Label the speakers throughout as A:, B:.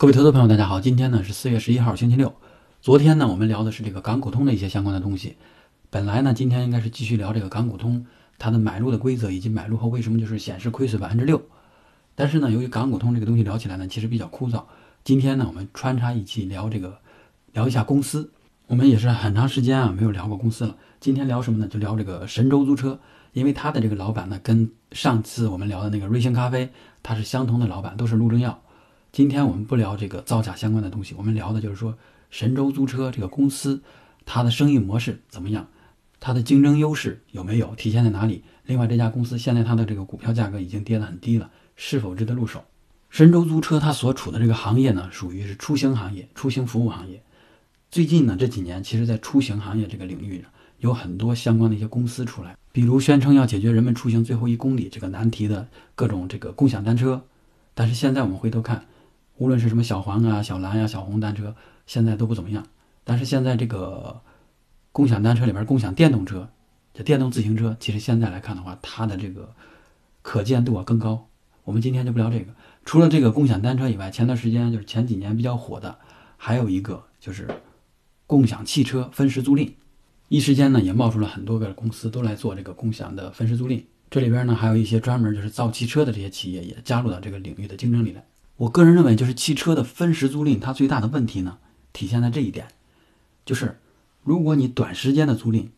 A: 各位投资朋友，大家好，今天呢是四月十一号，星期六。昨天呢，我们聊的是这个港股通的一些相关的东西。本来呢，今天应该是继续聊这个港股通它的买入的规则，以及买入后为什么就是显示亏损百分之六。但是呢，由于港股通这个东西聊起来呢，其实比较枯燥。今天呢，我们穿插一期聊这个，聊一下公司。我们也是很长时间啊没有聊过公司了。今天聊什么呢？就聊这个神州租车，因为他的这个老板呢，跟上次我们聊的那个瑞幸咖啡，他是相同的老板，都是陆正耀。今天我们不聊这个造假相关的东西，我们聊的就是说神州租车这个公司，它的生意模式怎么样，它的竞争优势有没有体现在哪里？另外，这家公司现在它的这个股票价格已经跌得很低了，是否值得入手？神州租车它所处的这个行业呢，属于是出行行业、出行服务行业。最近呢这几年，其实在出行行业这个领域上，有很多相关的一些公司出来，比如宣称要解决人们出行最后一公里这个难题的各种这个共享单车。但是现在我们回头看。无论是什么小黄啊、小蓝呀、小红单车，现在都不怎么样。但是现在这个共享单车里边，共享电动车，就电动自行车，其实现在来看的话，它的这个可见度啊更高。我们今天就不聊这个。除了这个共享单车以外，前段时间就是前几年比较火的，还有一个就是共享汽车分时租赁。一时间呢，也冒出了很多个公司都来做这个共享的分时租赁。这里边呢，还有一些专门就是造汽车的这些企业也加入到这个领域的竞争里来。我个人认为，就是汽车的分时租赁，它最大的问题呢，体现在这一点，就是如果你短时间的租赁，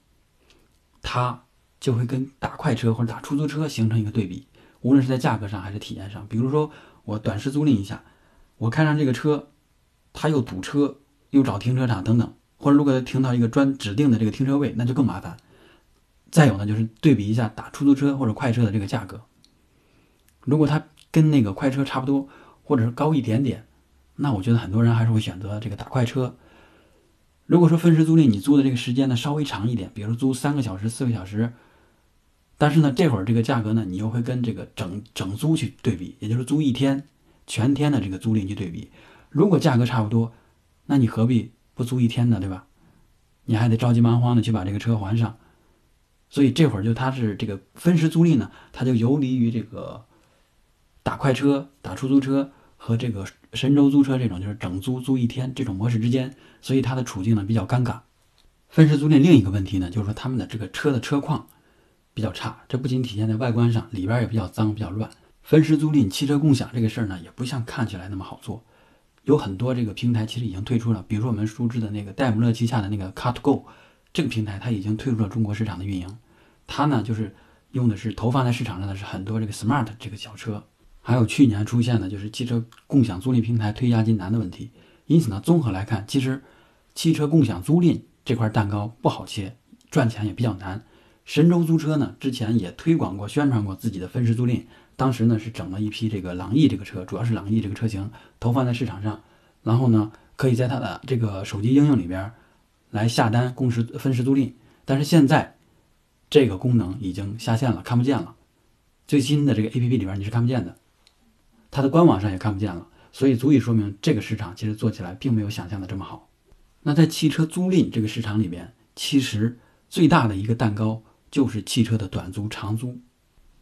A: 它就会跟打快车或者打出租车形成一个对比，无论是在价格上还是体验上。比如说，我短时租赁一下，我开上这个车，它又堵车，又找停车场等等，或者如果停到一个专指定的这个停车位，那就更麻烦。再有呢，就是对比一下打出租车或者快车的这个价格，如果它跟那个快车差不多。或者是高一点点，那我觉得很多人还是会选择这个打快车。如果说分时租赁，你租的这个时间呢稍微长一点，比如租三个小时、四个小时，但是呢这会儿这个价格呢你又会跟这个整整租去对比，也就是租一天全天的这个租赁去对比。如果价格差不多，那你何必不租一天呢？对吧？你还得着急忙慌的去把这个车还上。所以这会儿就它是这个分时租赁呢，它就游离于这个。打快车、打出租车和这个神州租车这种就是整租租一天这种模式之间，所以它的处境呢比较尴尬。分时租赁另一个问题呢，就是说他们的这个车的车况比较差，这不仅体现在外观上，里边也比较脏、比较乱。分时租赁汽车共享这个事儿呢，也不像看起来那么好做，有很多这个平台其实已经退出了，比如说我们熟知的那个戴姆勒旗下的那个 CarGo，这个平台，它已经退出了中国市场的运营。它呢就是用的是投放在市场上的是很多这个 Smart 这个小车。还有去年出现的就是汽车共享租赁平台推押金难的问题，因此呢，综合来看，其实汽车共享租赁这块蛋糕不好切，赚钱也比较难。神州租车呢，之前也推广过、宣传过自己的分时租赁，当时呢是整了一批这个朗逸这个车，主要是朗逸这个车型投放在市场上，然后呢，可以在它的这个手机应用里边来下单共时分时租赁，但是现在这个功能已经下线了，看不见了，最新的这个 APP 里边你是看不见的。它的官网上也看不见了，所以足以说明这个市场其实做起来并没有想象的这么好。那在汽车租赁这个市场里边，其实最大的一个蛋糕就是汽车的短租、长租。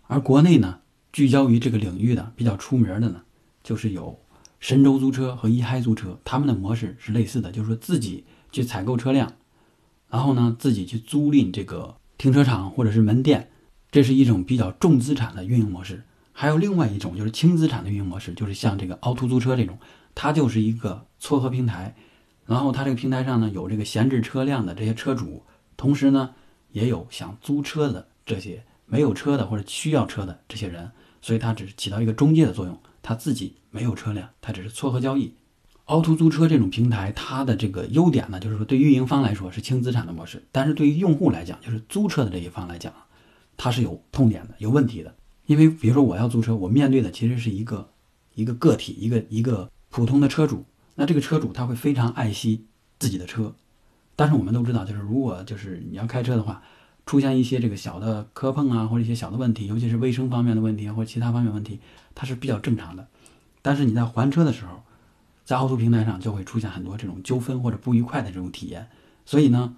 A: 而国内呢，聚焦于这个领域的比较出名的呢，就是有神州租车和一嗨租车，他们的模式是类似的，就是说自己去采购车辆，然后呢自己去租赁这个停车场或者是门店，这是一种比较重资产的运营模式。还有另外一种就是轻资产的运营模式，就是像这个凹凸租车这种，它就是一个撮合平台，然后它这个平台上呢有这个闲置车辆的这些车主，同时呢也有想租车的这些没有车的或者需要车的这些人，所以它只是起到一个中介的作用，它自己没有车辆，它只是撮合交易。凹凸租车这种平台，它的这个优点呢，就是说对运营方来说是轻资产的模式，但是对于用户来讲，就是租车的这一方来讲，它是有痛点的，有问题的。因为比如说我要租车，我面对的其实是一个一个个体，一个一个普通的车主。那这个车主他会非常爱惜自己的车，但是我们都知道，就是如果就是你要开车的话，出现一些这个小的磕碰啊，或者一些小的问题，尤其是卫生方面的问题或者其他方面问题，它是比较正常的。但是你在还车的时候，在凹凸平台上就会出现很多这种纠纷或者不愉快的这种体验。所以呢，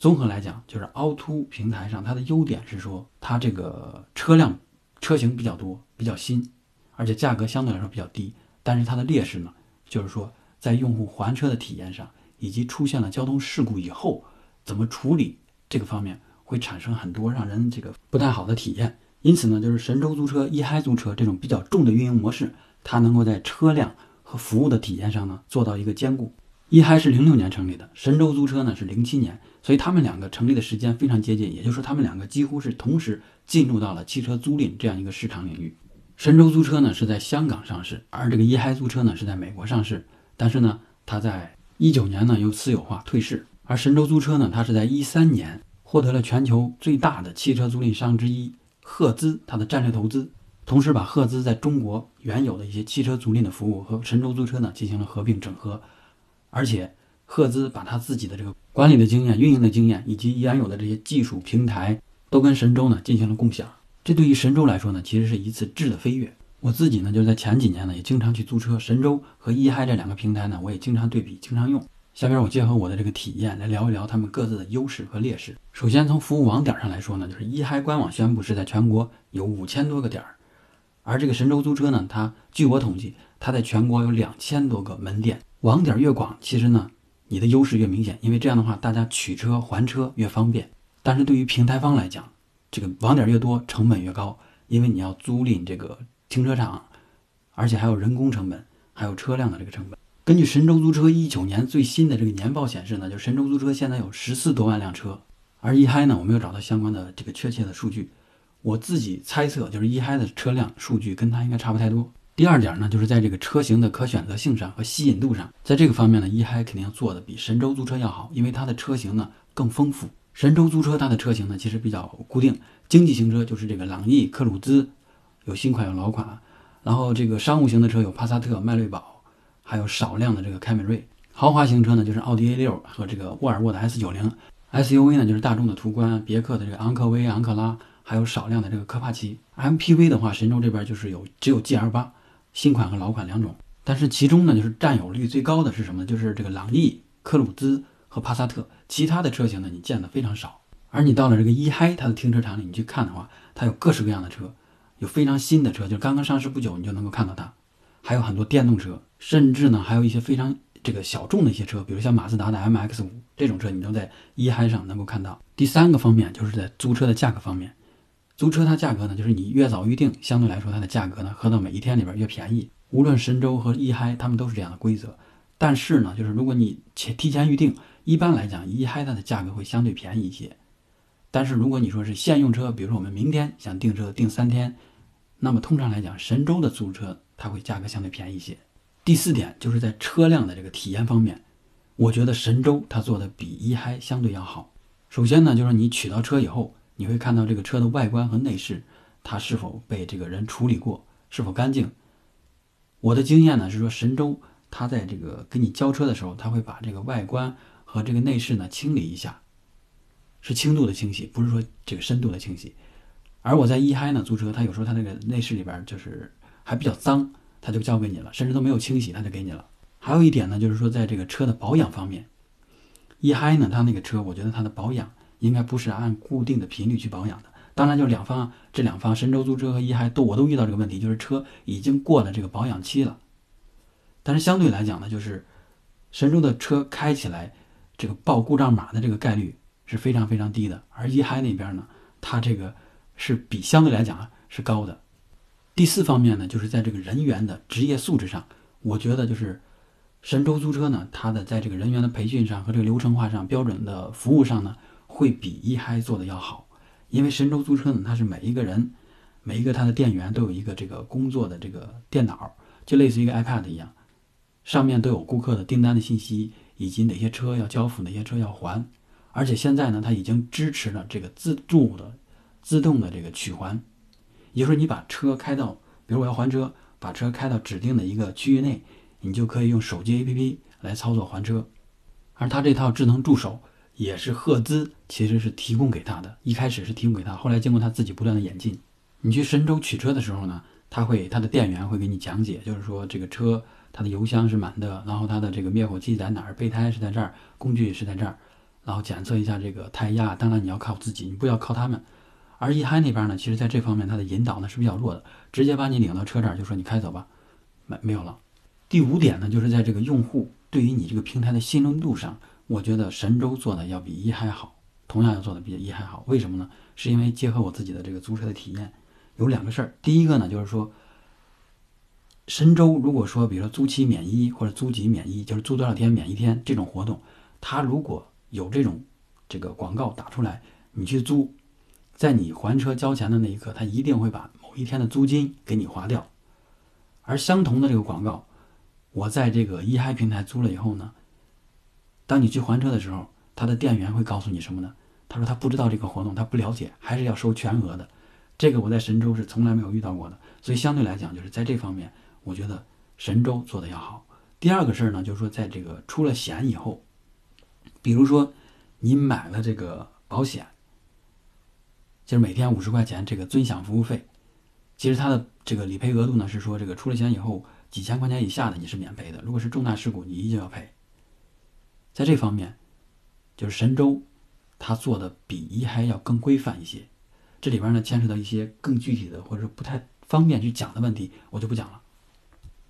A: 综合来讲，就是凹凸平台上它的优点是说它这个车辆。车型比较多，比较新，而且价格相对来说比较低。但是它的劣势呢，就是说在用户还车的体验上，以及出现了交通事故以后怎么处理这个方面，会产生很多让人这个不太好的体验。因此呢，就是神州租车、一嗨租车这种比较重的运营模式，它能够在车辆和服务的体验上呢做到一个兼顾。一嗨是零六年成立的，神州租车呢是零七年，所以他们两个成立的时间非常接近，也就是说他们两个几乎是同时进入到了汽车租赁这样一个市场领域。神州租车呢是在香港上市，而这个一嗨租车呢是在美国上市，但是呢，它在一九年呢又私有化退市，而神州租车呢，它是在一三年获得了全球最大的汽车租赁商之一赫兹它的战略投资，同时把赫兹在中国原有的一些汽车租赁的服务和神州租车呢进行了合并整合。而且，赫兹把他自己的这个管理的经验、运营的经验，以及原有的这些技术平台，都跟神州呢进行了共享。这对于神州来说呢，其实是一次质的飞跃。我自己呢，就是在前几年呢，也经常去租车。神州和一嗨这两个平台呢，我也经常对比，经常用。下边我结合我的这个体验来聊一聊他们各自的优势和劣势。首先从服务网点上来说呢，就是一嗨官网宣布是在全国有五千多个点儿，而这个神州租车呢，它据我统计，它在全国有两千多个门店。网点越广，其实呢，你的优势越明显，因为这样的话，大家取车还车越方便。但是对于平台方来讲，这个网点越多，成本越高，因为你要租赁这个停车场，而且还有人工成本，还有车辆的这个成本。根据神州租车一九年最新的这个年报显示呢，就神州租车现在有十四多万辆车，而一嗨呢，我没有找到相关的这个确切的数据，我自己猜测就是一嗨的车辆数据跟它应该差不太多。第二点呢，就是在这个车型的可选择性上和吸引度上，在这个方面呢，一嗨肯定做的比神州租车要好，因为它的车型呢更丰富。神州租车它的车型呢其实比较固定，经济型车就是这个朗逸、克鲁兹，有新款有老款，然后这个商务型的车有帕萨特、迈锐宝，还有少量的这个凯美瑞。豪华型车呢就是奥迪 A6 和这个沃尔沃的 S90，SUV 呢就是大众的途观、别克的这个昂科威、昂克拉，还有少量的这个科帕奇。MPV 的话，神州这边就是有只有 GL8。新款和老款两种，但是其中呢，就是占有率最高的是什么？就是这个朗逸、科鲁兹和帕萨特。其他的车型呢，你见的非常少。而你到了这个一嗨它的停车场里，你去看的话，它有各式各样的车，有非常新的车，就是刚刚上市不久，你就能够看到它。还有很多电动车，甚至呢，还有一些非常这个小众的一些车，比如像马自达的 MX-5 这种车，你都在一嗨上能够看到。第三个方面就是在租车的价格方面。租车它价格呢，就是你越早预定，相对来说它的价格呢，合到每一天里边越便宜。无论神州和一嗨，他们都是这样的规则。但是呢，就是如果你前提前预定，一般来讲一嗨它的价格会相对便宜一些。但是如果你说是现用车，比如说我们明天想订车订三天，那么通常来讲神州的租车它会价格相对便宜一些。第四点就是在车辆的这个体验方面，我觉得神州它做的比一嗨相对要好。首先呢，就是你取到车以后。你会看到这个车的外观和内饰，它是否被这个人处理过，是否干净？我的经验呢是说，神州它在这个给你交车的时候，他会把这个外观和这个内饰呢清理一下，是轻度的清洗，不是说这个深度的清洗。而我在一嗨呢租车，他有时候他那个内饰里边就是还比较脏，他就交给你了，甚至都没有清洗，他就给你了。还有一点呢，就是说在这个车的保养方面，一嗨呢，它那个车，我觉得它的保养。应该不是按固定的频率去保养的。当然，就两方这两方，神州租车和一嗨都我都遇到这个问题，就是车已经过了这个保养期了。但是相对来讲呢，就是神州的车开起来，这个报故障码的这个概率是非常非常低的。而一嗨那边呢，它这个是比相对来讲是高的。第四方面呢，就是在这个人员的职业素质上，我觉得就是神州租车呢，它的在这个人员的培训上和这个流程化上、标准的服务上呢。会比一嗨做的要好，因为神州租车呢，它是每一个人，每一个他的店员都有一个这个工作的这个电脑，就类似于一个 iPad 一样，上面都有顾客的订单的信息，以及哪些车要交付，哪些车要还。而且现在呢，它已经支持了这个自助的、自动的这个取还，也就是说，你把车开到，比如我要还车，把车开到指定的一个区域内，你就可以用手机 APP 来操作还车，而它这套智能助手。也是赫兹其实是提供给他的，一开始是提供给他，后来经过他自己不断的演进。你去神州取车的时候呢，他会他的店员会给你讲解，就是说这个车它的油箱是满的，然后它的这个灭火器在哪儿，备胎是在这儿，工具是在这儿，然后检测一下这个胎压。当然你要靠自己，你不要靠他们。而一嗨那边呢，其实在这方面它的引导呢是比较弱的，直接把你领到车这儿就说你开走吧，没没有了。第五点呢，就是在这个用户对于你这个平台的信任度上，我觉得神州做的要比一嗨好，同样要做的比一嗨好。为什么呢？是因为结合我自己的这个租车的体验，有两个事儿。第一个呢，就是说。神州如果说，比如说租期免一或者租几免一，就是租多少天免一天这种活动，它如果有这种这个广告打出来，你去租，在你还车交钱的那一刻，它一定会把某一天的租金给你划掉。而相同的这个广告，我在这个一嗨平台租了以后呢，当你去还车的时候，他的店员会告诉你什么呢？他说他不知道这个活动，他不了解，还是要收全额的。这个我在神州是从来没有遇到过的，所以相对来讲，就是在这方面。我觉得神州做的要好。第二个事儿呢，就是说，在这个出了险以后，比如说你买了这个保险，就是每天五十块钱这个尊享服务费，其实它的这个理赔额度呢是说，这个出了险以后几千块钱以下的你是免赔的，如果是重大事故你依旧要赔。在这方面，就是神州它做的比一嗨要更规范一些。这里边呢牵扯到一些更具体的或者不太方便去讲的问题，我就不讲了。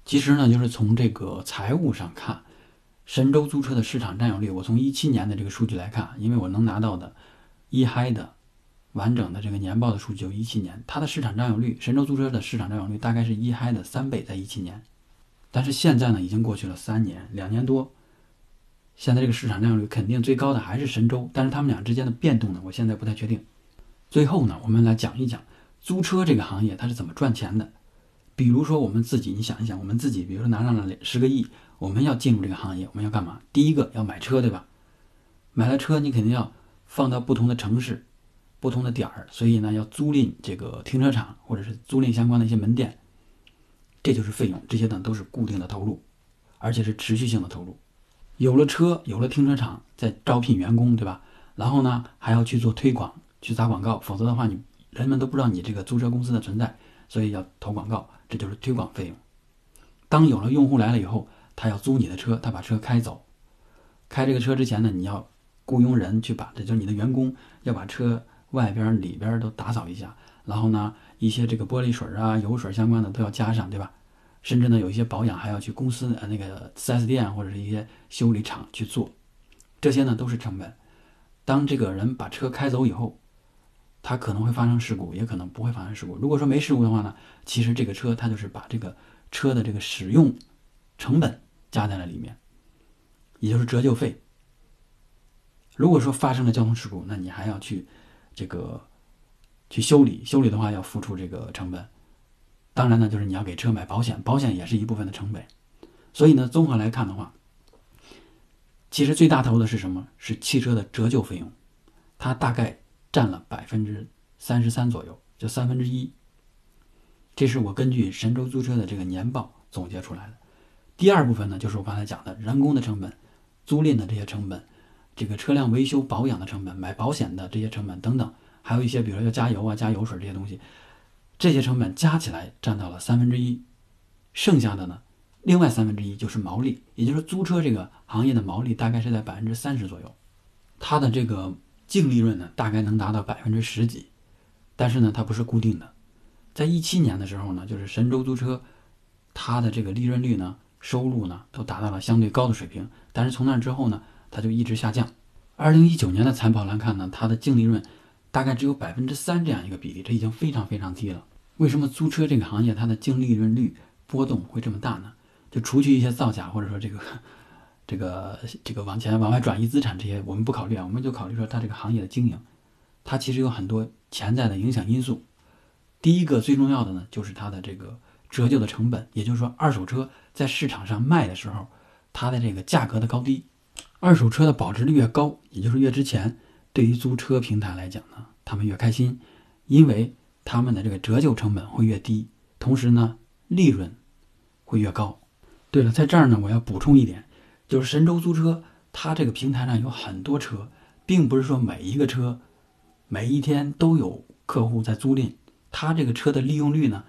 A: 其实呢，就是从这个财务上看，神州租车的市场占有率，我从一七年的这个数据来看，因为我能拿到的一嗨的完整的这个年报的数据，就一七年，它的市场占有率，神州租车的市场占有率大概是一嗨的三倍，在一七年。但是现在呢，已经过去了三年，两年多，现在这个市场占有率肯定最高的还是神州，但是他们俩之间的变动呢，我现在不太确定。最后呢，我们来讲一讲租车这个行业它是怎么赚钱的。比如说我们自己，你想一想，我们自己，比如说拿上了十个亿，我们要进入这个行业，我们要干嘛？第一个要买车，对吧？买了车，你肯定要放到不同的城市、不同的点儿，所以呢，要租赁这个停车场或者是租赁相关的一些门店，这就是费用，这些呢都是固定的投入，而且是持续性的投入。有了车，有了停车场，再招聘员工，对吧？然后呢，还要去做推广，去砸广告，否则的话，你人们都不知道你这个租车公司的存在，所以要投广告。这就是推广费用。当有了用户来了以后，他要租你的车，他把车开走。开这个车之前呢，你要雇佣人去把，这就是你的员工要把车外边、里边都打扫一下。然后呢，一些这个玻璃水啊、油水相关的都要加上，对吧？甚至呢，有一些保养还要去公司呃那个 4S 店或者是一些修理厂去做。这些呢都是成本。当这个人把车开走以后，它可能会发生事故，也可能不会发生事故。如果说没事故的话呢，其实这个车它就是把这个车的这个使用成本加在了里面，也就是折旧费。如果说发生了交通事故，那你还要去这个去修理，修理的话要付出这个成本。当然呢，就是你要给车买保险，保险也是一部分的成本。所以呢，综合来看的话，其实最大头的是什么？是汽车的折旧费用，它大概。占了百分之三十三左右，就三分之一。这是我根据神州租车的这个年报总结出来的。第二部分呢，就是我刚才讲的人工的成本、租赁的这些成本、这个车辆维修保养的成本、买保险的这些成本等等，还有一些比如说要加油啊、加油水这些东西，这些成本加起来占到了三分之一。剩下的呢，另外三分之一就是毛利，也就是租车这个行业的毛利大概是在百分之三十左右。它的这个。净利润呢，大概能达到百分之十几，但是呢，它不是固定的。在一七年的时候呢，就是神州租车，它的这个利润率呢，收入呢，都达到了相对高的水平。但是从那之后呢，它就一直下降。二零一九年的财报来看呢，它的净利润大概只有百分之三这样一个比例，这已经非常非常低了。为什么租车这个行业它的净利润率波动会这么大呢？就除去一些造假或者说这个。这个这个往前往外转移资产这些我们不考虑啊，我们就考虑说它这个行业的经营，它其实有很多潜在的影响因素。第一个最重要的呢，就是它的这个折旧的成本，也就是说二手车在市场上卖的时候，它的这个价格的高低。二手车的保值率越高，也就是越值钱，对于租车平台来讲呢，他们越开心，因为他们的这个折旧成本会越低，同时呢利润会越高。对了，在这儿呢我要补充一点。就是神州租车，它这个平台上有很多车，并不是说每一个车每一天都有客户在租赁。它这个车的利用率呢，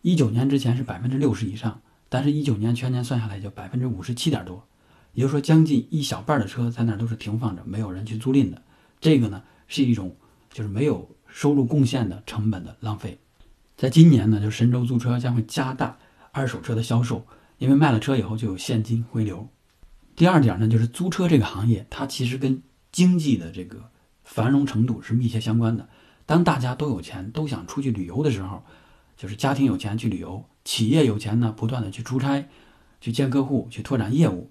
A: 一九年之前是百分之六十以上，但是一九年全年算下来就百分之五十七点多，也就是说将近一小半的车在那儿都是停放着，没有人去租赁的。这个呢是一种就是没有收入贡献的成本的浪费。在今年呢，就神州租车将会加大二手车的销售。因为卖了车以后就有现金回流。第二点呢，就是租车这个行业，它其实跟经济的这个繁荣程度是密切相关的。当大家都有钱，都想出去旅游的时候，就是家庭有钱去旅游，企业有钱呢，不断的去出差，去见客户，去拓展业务，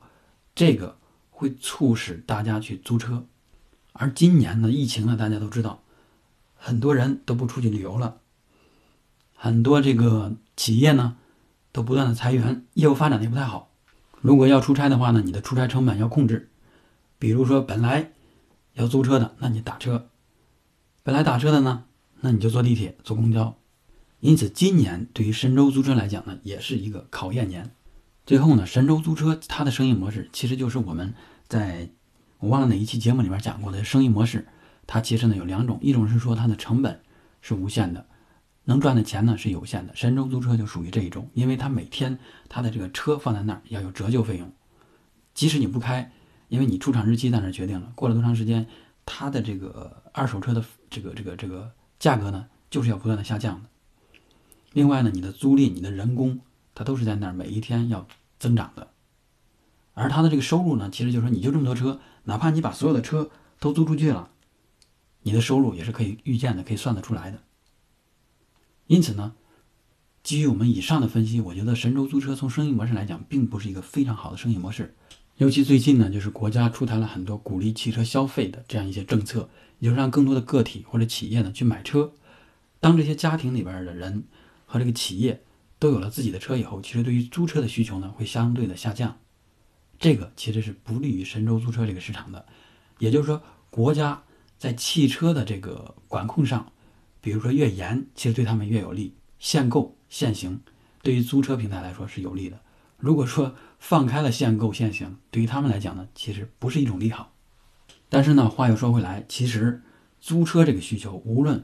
A: 这个会促使大家去租车。而今年呢，疫情呢，大家都知道，很多人都不出去旅游了，很多这个企业呢，都不断的裁员，业务发展的也不太好。如果要出差的话呢，你的出差成本要控制，比如说本来要租车的，那你打车。本来打车的呢，那你就坐地铁、坐公交。因此，今年对于神州租车来讲呢，也是一个考验年。最后呢，神州租车它的生意模式其实就是我们在我忘了哪一期节目里面讲过的生意模式。它其实呢有两种，一种是说它的成本是无限的，能赚的钱呢是有限的。神州租车就属于这一种，因为它每天它的这个车放在那儿要有折旧费用，即使你不开，因为你出厂日期在那儿决定了，过了多长时间。它的这个二手车的这个这个这个价格呢，就是要不断的下降的。另外呢，你的租赁、你的人工，它都是在那儿每一天要增长的。而它的这个收入呢，其实就是说，你就这么多车，哪怕你把所有的车都租出去了，你的收入也是可以预见的，可以算得出来的。因此呢，基于我们以上的分析，我觉得神州租车从生意模式来讲，并不是一个非常好的生意模式。尤其最近呢，就是国家出台了很多鼓励汽车消费的这样一些政策，也就是让更多的个体或者企业呢去买车。当这些家庭里边的人和这个企业都有了自己的车以后，其实对于租车的需求呢会相对的下降。这个其实是不利于神州租车这个市场的。也就是说，国家在汽车的这个管控上，比如说越严，其实对他们越有利。限购限行，对于租车平台来说是有利的。如果说放开了限购限行，对于他们来讲呢，其实不是一种利好。但是呢，话又说回来，其实租车这个需求，无论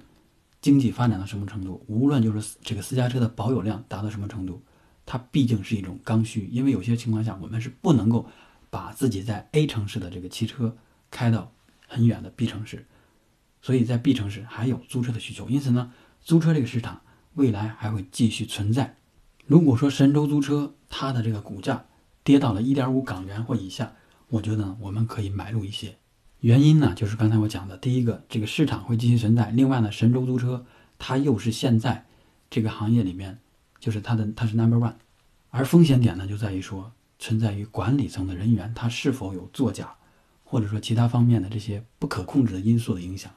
A: 经济发展到什么程度，无论就是这个私家车的保有量达到什么程度，它毕竟是一种刚需。因为有些情况下，我们是不能够把自己在 A 城市的这个汽车开到很远的 B 城市，所以在 B 城市还有租车的需求。因此呢，租车这个市场未来还会继续存在。如果说神州租车它的这个股价跌到了一点五港元或以下，我觉得我们可以买入一些。原因呢，就是刚才我讲的，第一个，这个市场会继续存在；另外呢，神州租车它又是现在这个行业里面，就是它的它是 number one。而风险点呢，就在于说存在于管理层的人员他是否有作假，或者说其他方面的这些不可控制的因素的影响。